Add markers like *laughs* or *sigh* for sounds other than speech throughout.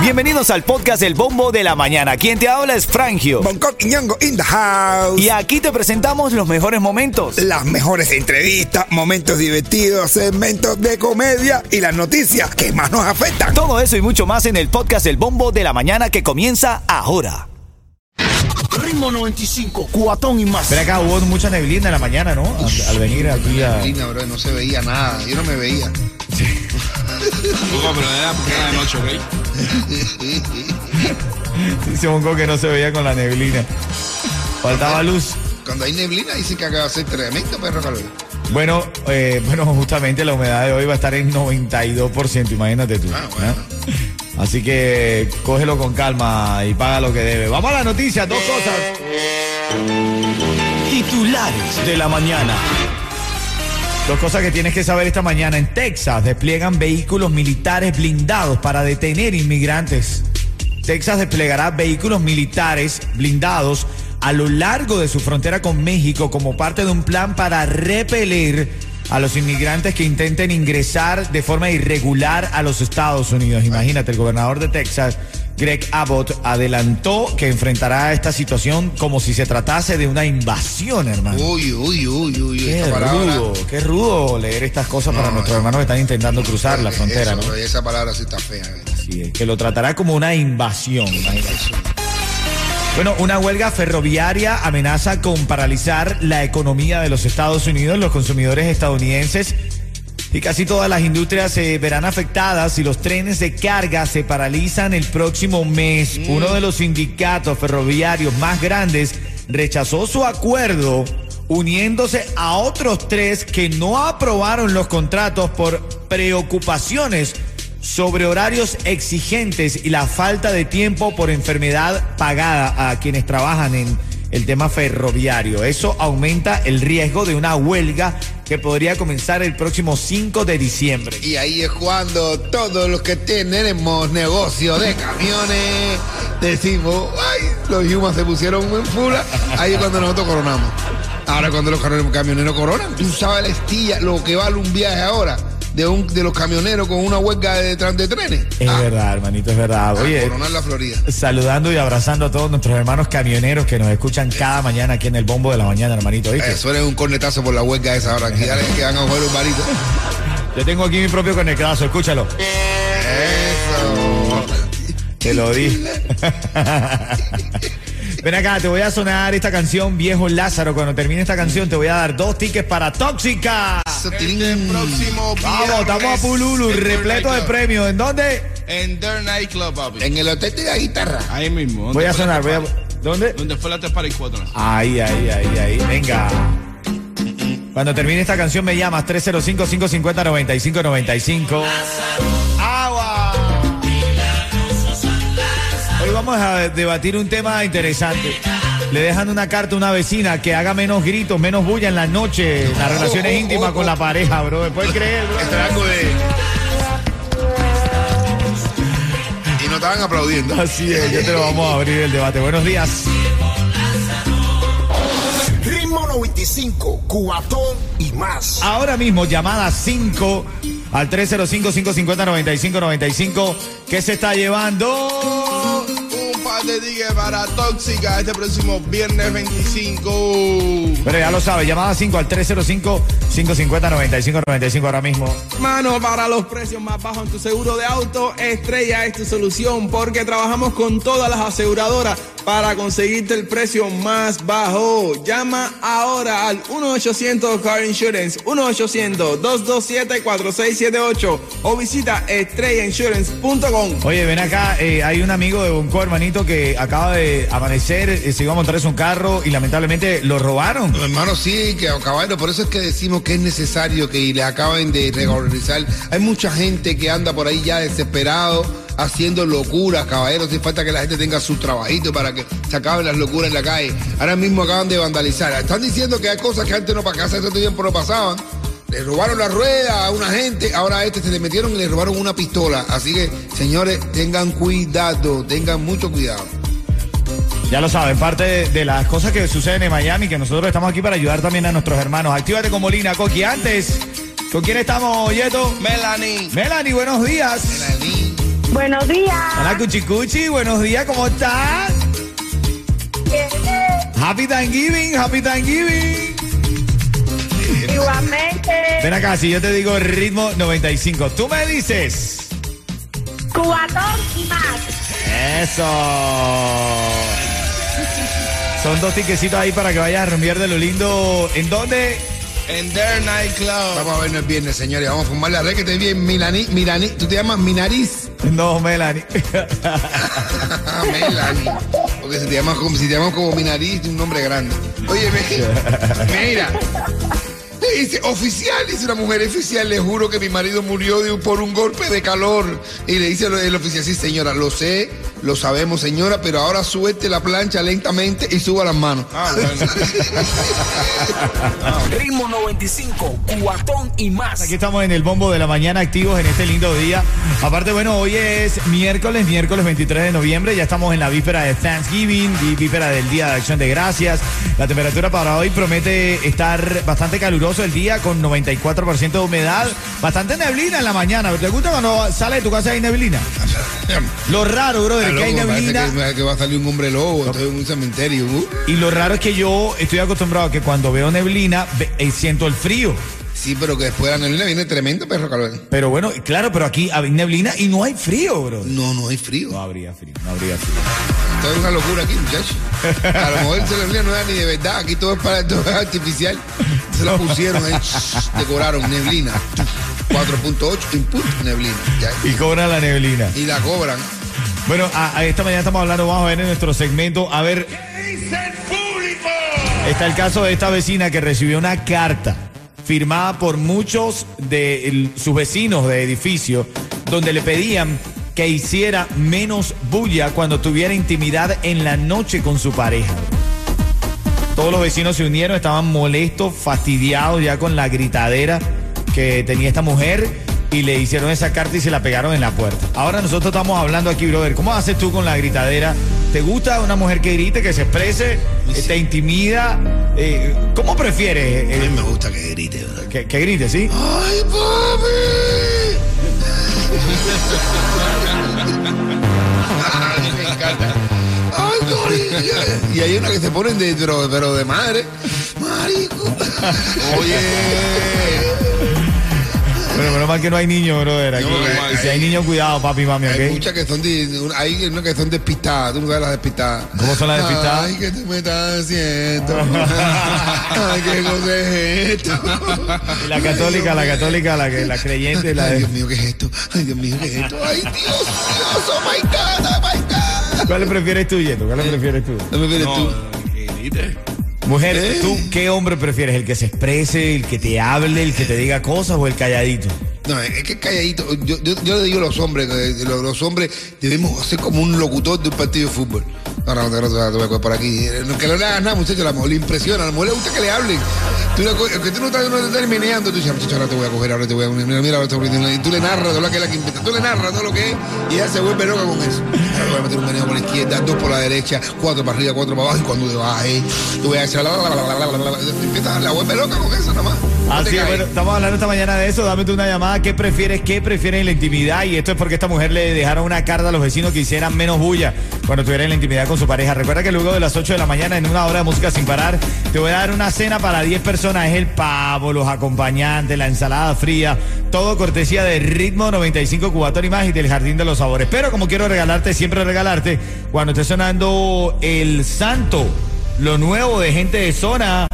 Bienvenidos al podcast El Bombo de la Mañana. Quien te habla es Frangio. Bangkok y Ñongo in the house. Y aquí te presentamos los mejores momentos. Las mejores entrevistas, momentos divertidos, segmentos de comedia y las noticias que más nos afectan. Todo eso y mucho más en el podcast El Bombo de la Mañana que comienza ahora. Ritmo 95, cuatón y más. Pero acá hubo mucha neblina en la mañana, ¿no? Al, al venir aquí a... Neblina, bro, no se veía nada. Yo no me veía. *laughs* Poco, pero era porque era de noche, ¿ok? *laughs* Dice que no se veía con la neblina. Faltaba luz. Cuando hay neblina dicen que acaba de ser tremendo perro calor. Bueno, eh, bueno, justamente la humedad de hoy va a estar en 92%, imagínate tú. Ah, bueno. ¿no? Así que cógelo con calma y paga lo que debe. Vamos a la noticia, dos cosas. Titulares de la mañana. Dos cosas que tienes que saber esta mañana. En Texas despliegan vehículos militares blindados para detener inmigrantes. Texas desplegará vehículos militares blindados a lo largo de su frontera con México como parte de un plan para repeler a los inmigrantes que intenten ingresar de forma irregular a los Estados Unidos. Imagínate, el gobernador de Texas, Greg Abbott, adelantó que enfrentará esta situación como si se tratase de una invasión, hermano. Uy, uy, uy, uy, Qué rudo, qué rudo leer estas cosas para nuestros no. hermanos que están intentando cruzar la frontera, Esa palabra sí está fea. ¿verdad? Así es, que lo tratará como una invasión. imagínate. Bueno, una huelga ferroviaria amenaza con paralizar la economía de los Estados Unidos. Los consumidores estadounidenses y casi todas las industrias se verán afectadas si los trenes de carga se paralizan el próximo mes. Uno de los sindicatos ferroviarios más grandes rechazó su acuerdo uniéndose a otros tres que no aprobaron los contratos por preocupaciones sobre horarios exigentes y la falta de tiempo por enfermedad pagada a quienes trabajan en el tema ferroviario. Eso aumenta el riesgo de una huelga que podría comenzar el próximo 5 de diciembre. Y ahí es cuando todos los que tenemos negocio de camiones decimos, ay, los Yumas se pusieron en fula. Ahí es cuando nosotros coronamos. Ahora cuando los camioneros- coronan, tú sabes la estilla, lo que vale un viaje ahora de un de los camioneros con una huelga de, de trenes. Es Ah, verdad, hermanito, es verdad. a Oye, coronar la Florida. saludando y abrazando a todos nuestros hermanos camioneros que nos escuchan cada mañana aquí en el bombo de la mañana, hermanito. Eh, suena un cornetazo por la huelga esa ahora. Aquí dale, que van a jugar un barito. *laughs* Yo tengo aquí mi propio conectazo, escúchalo. Eso. Te lo di. *laughs* Ven acá, te voy a sonar esta canción, Viejo Lázaro. Cuando termine esta canción, te voy a dar dos tickets para Tóxica. Este próximo Vamos, estamos a Pululu, repleto de premios. ¿En dónde? En Dirt Night Club, papi. En el hotel de la guitarra. Ahí mismo. ¿Dónde Voy a sonar, voy a. ¿Dónde? ¿Dónde fue la After Party 4? Ahí, ahí, ahí, ahí. Venga. Cuando termine esta canción me llamas 305-550-9595. Vamos a debatir un tema interesante. Le dejan una carta a una vecina que haga menos gritos, menos bulla en la noche, las relaciones íntimas con la pareja, bro. ¿Me puedes creer, bro? Esto es algo de. Y no estaban aplaudiendo. Así es, ya te lo vamos a abrir el debate. Buenos días. Ritmo 95, cuatón y más. Ahora mismo, llamada 5 al 305-550-9595. ¿Qué se está llevando? Un par de tickets para Tóxica este próximo viernes 25. Pero ya lo sabe, llamada 5 al 305-550-9595 ahora mismo. Mano, para los precios más bajos en tu seguro de auto, Estrella es tu solución porque trabajamos con todas las aseguradoras para conseguirte el precio más bajo. Llama ahora al 1-800 Car Insurance, 1-800-227-4678 o visita estrellainsurance.com. Oye, ven acá, eh, hay un amigo de Bonco, hermanito, que acaba de amanecer, eh, se iba a montarse un carro y lamentablemente lo robaron. Hermano, sí, que caballero, por eso es que decimos que es necesario que le acaben de regularizar. Hay mucha gente que anda por ahí ya desesperado, haciendo locuras, caballeros, sin falta que la gente tenga su trabajito para que se acaben las locuras en la calle. Ahora mismo acaban de vandalizar. Están diciendo que hay cosas que antes no para casa ese tiempo no pasaban. Le robaron la rueda a una gente, ahora a este se le metieron y le robaron una pistola. Así que, señores, tengan cuidado, tengan mucho cuidado. Ya lo saben, parte de, de las cosas que suceden en Miami, que nosotros estamos aquí para ayudar también a nuestros hermanos. Actívate con Molina, Coqui. Antes, ¿con quién estamos, Yeto? Melanie. Melanie, buenos días. Melanie. Buenos días. Hola, Cuchicuchi, buenos días, ¿cómo estás? Happy Thanksgiving, Happy Thanksgiving. Igualmente. Ven acá, si yo te digo ritmo 95, tú me dices. Cubatón y más. Eso. Son dos tiquecitos ahí para que vayas a rumbear de lo lindo. ¿En dónde? En Their Nightclub. Vamos a vernos el viernes, señores. Vamos a fumarle a ver que te bien Milani, Mirani. ¿Tú te llamas Minariz? No, Melanie. *laughs* Melanie. Porque si te llamas como, si te llamas como mi nariz, un nombre grande. Oye, *laughs* mira. Dice, oficial, dice una mujer oficial, le juro que mi marido murió de por un golpe de calor. Y le dice el oficial, sí señora, lo sé, lo sabemos señora, pero ahora suelte la plancha lentamente y suba las manos. Ah, bueno. *laughs* Ritmo 95, cuatón y más. Aquí estamos en el bombo de la mañana activos en este lindo día. Aparte, bueno, hoy es miércoles, miércoles 23 de noviembre. Ya estamos en la víspera de Thanksgiving, vi- víspera del Día de Acción de Gracias. La temperatura para hoy promete estar bastante caluroso el día con 94% de humedad. Bastante neblina en la mañana. ¿Te gusta cuando sale de tu casa y hay neblina? *laughs* Lo raro, bro, de que hay neblina. que, que va a salir un hombre lobo, estoy en un cementerio. uh. Y lo raro es que yo estoy acostumbrado a que cuando veo neblina eh, siento el frío. Sí, pero que después de la neblina viene tremendo perro calor. Pero bueno, claro, pero aquí hay neblina y no hay frío, bro. No, no hay frío. No habría frío, no habría frío. Esto es una locura aquí, muchachos. A lo mejor esa neblina no era ni de verdad. Aquí todo es, para, todo es artificial. Se lo *laughs* pusieron ahí, decoraron neblina. *laughs* 4.8 input neblina. Ya. Y cobra la neblina. Y la cobran. Bueno, a, a esta mañana estamos hablando, vamos a ver en nuestro segmento, a ver. Está el caso de esta vecina que recibió una carta firmada por muchos de el- sus vecinos de edificio, donde le pedían que hiciera menos bulla cuando tuviera intimidad en la noche con su pareja. Todos los vecinos se unieron, estaban molestos, fastidiados ya con la gritadera que tenía esta mujer y le hicieron esa carta y se la pegaron en la puerta. Ahora nosotros estamos hablando aquí, brother. ¿Cómo haces tú con la gritadera? ¿Te gusta una mujer que grite, que se exprese? Eh, ¿Te intimida? Eh, ¿Cómo prefieres A mí eh, me gusta que grite, ¿verdad? que, que grite, sí? ¡Ay, papi! me encanta. Y hay una que se ponen de, pero, pero de madre. Marico. *laughs* Oye. Bueno, menos mal que no hay niños, brother. Aquí. No, hay- Y si hay niños, cuidado, papi, mami, Hay ¿ok? muchas que son de, hay una que son despistadas, tú no sabes las despistadas. ¿Cómo son las despistadas? Ay, ¿qué tú me estás haciendo? *laughs* Ay, qué cosa es esto. Y la católica, la católica, la, que- la creyente, la Ay, de... Dios mío, ¿qué es esto? Ay, Dios mío, ¿qué es esto? Ay, Dios, Dios, oh my God, oh my God. ¿Cuál le prefieres tú, Yeto? ¿Cuál le prefieres tú? No me vienes tú. que grite. Mujer, ¿Eh? ¿tú qué hombre prefieres? ¿El que se exprese, el que te hable, el que te diga cosas o el calladito? No, es que calladito. Yo, yo, yo le digo a los hombres, que los, los hombres debemos ser como un locutor de un partido de fútbol. No, no, no, no, no, por aquí. Eh, Que no le hagas nada, muchachos, a la mujer le impresiona, la mujer le gusta que le hablen. Que tú no estás, tú muchacho, ahora te voy a coger, ahora te voy a mira, y tú le narras todo lo que es tú le narras todo lo que es y ella se vuelve loca con eso. Ahora voy a meter un meneo por la izquierda, dos por la derecha, cuatro para arriba, cuatro para abajo y cuando te tú voy a hacer la, Así es, bueno, estamos hablando esta mañana de eso. Dame tú una llamada. ¿Qué prefieres? ¿Qué prefieres en la intimidad? Y esto es porque esta mujer le dejaron una carta a los vecinos que hicieran menos bulla cuando estuviera en la intimidad con su pareja. Recuerda que luego de las 8 de la mañana, en una hora de música sin parar, te voy a dar una cena para 10 personas. Es el pavo, los acompañantes, la ensalada fría. Todo cortesía de Ritmo 95 Cubatón y más y del Jardín de los Sabores. Pero como quiero regalarte, siempre regalarte, cuando esté sonando El Santo, lo nuevo de gente de zona.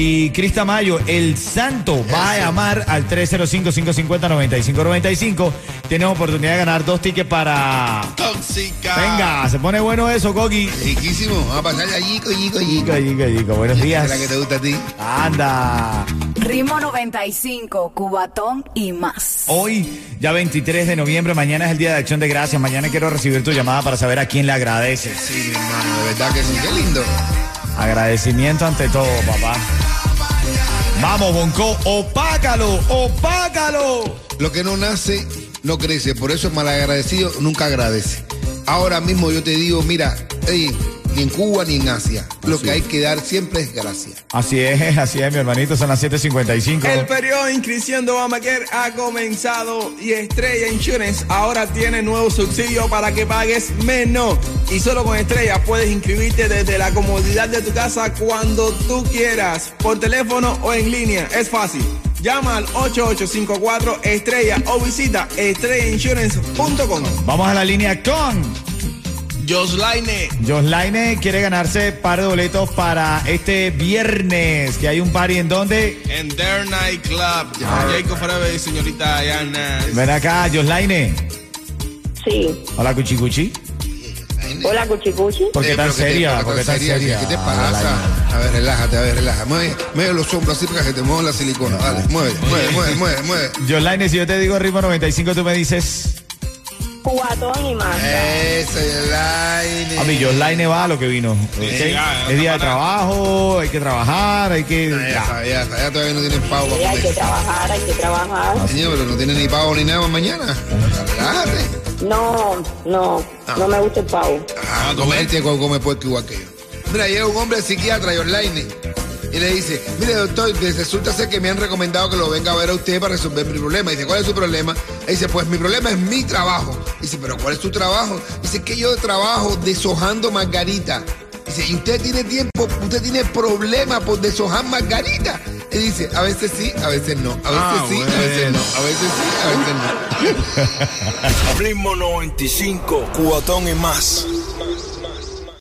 Y Crista Mayo, el santo, va a llamar al 305-550-9595. Tienes oportunidad de ganar dos tickets para. Tóxica. Venga, se pone bueno eso, Coqui. Riquísimo, vamos a pasar allí, yico. Chica, chica, chica, buenos días. la que te gusta a ti. Anda. Ritmo 95, Cubatón y más. Hoy, ya 23 de noviembre, mañana es el Día de Acción de Gracias. Mañana quiero recibir tu llamada para saber a quién le agradeces. Sí, mi hermano, de verdad que sí, qué lindo. Agradecimiento ante todo, papá. Vamos, Bonco, opácalo, opácalo. Lo que no nace, no crece. Por eso el malagradecido nunca agradece. Ahora mismo yo te digo, mira, ey, ni en Cuba, ni en Asia. Lo que hay que dar siempre es gracias. Así es, así es, mi hermanito, son las 7.55. El periodo de inscripción de Obamacare ha comenzado y Estrella Insurance ahora tiene nuevo subsidio para que pagues menos. Y solo con Estrella puedes inscribirte desde la comodidad de tu casa cuando tú quieras, por teléfono o en línea. Es fácil. Llama al 8854 Estrella o visita estrellainsurance.com. Vamos a la línea con Joslaine. Joslaine quiere ganarse par de boletos para este viernes, que hay un party en donde. En Their Night Club. Jacob Forever y señorita Diana. Ven acá, Joslaine. Sí. Hola, Cuchi Cuchi. Hola, Cuchicuchi. ¿Por qué Eh, tan seria? ¿Por qué tan seria, seria? ¿Qué te Ah, pasa? A ver, relájate, a ver, relájate. Mueve, mueve los hombros así para que te muevan la silicona. Dale, mueve, mueve, mueve, mueve, mueve. Joslaine, si yo te digo ritmo 95, tú me dices. Cubatón y más. Eso, Yolaine. A mí, Joslaine va a lo que vino. ¿ok? ya, es día de trabajo, hay que trabajar, hay que. Ya está, ya está, ya todavía no tienen pavo Sí, para hay que trabajar, hay que trabajar. Señor, pero no tiene ni pavo ni nada mañana. Relájate. No, no, no me gusta el pavo. Ah, comer este come, come puerco igual que yo. Mira, llega un hombre psiquiatra y online y le dice, mire doctor, resulta ser que me han recomendado que lo venga a ver a usted para resolver mi problema. dice, ¿cuál es su problema? Y dice, pues mi problema es mi trabajo. dice, ¿pero cuál es tu trabajo? dice, que yo trabajo deshojando margarita. Dice, ¿y usted tiene tiempo, usted tiene problema por deshojar margarita? Y dice, a veces sí, a veces no. A veces Ah, sí, a veces no. A veces sí, a veces no. *laughs* Ritmo 95, cuatón y más.